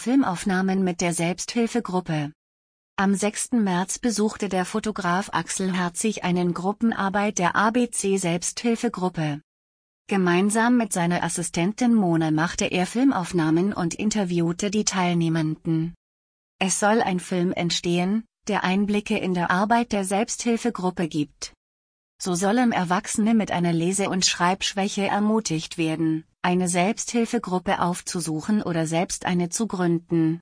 Filmaufnahmen mit der Selbsthilfegruppe. Am 6. März besuchte der Fotograf Axel Herzig einen Gruppenarbeit der ABC Selbsthilfegruppe. Gemeinsam mit seiner Assistentin Mona machte er Filmaufnahmen und interviewte die Teilnehmenden. Es soll ein Film entstehen, der Einblicke in der Arbeit der Selbsthilfegruppe gibt. So sollen Erwachsene mit einer Lese- und Schreibschwäche ermutigt werden, eine Selbsthilfegruppe aufzusuchen oder selbst eine zu gründen.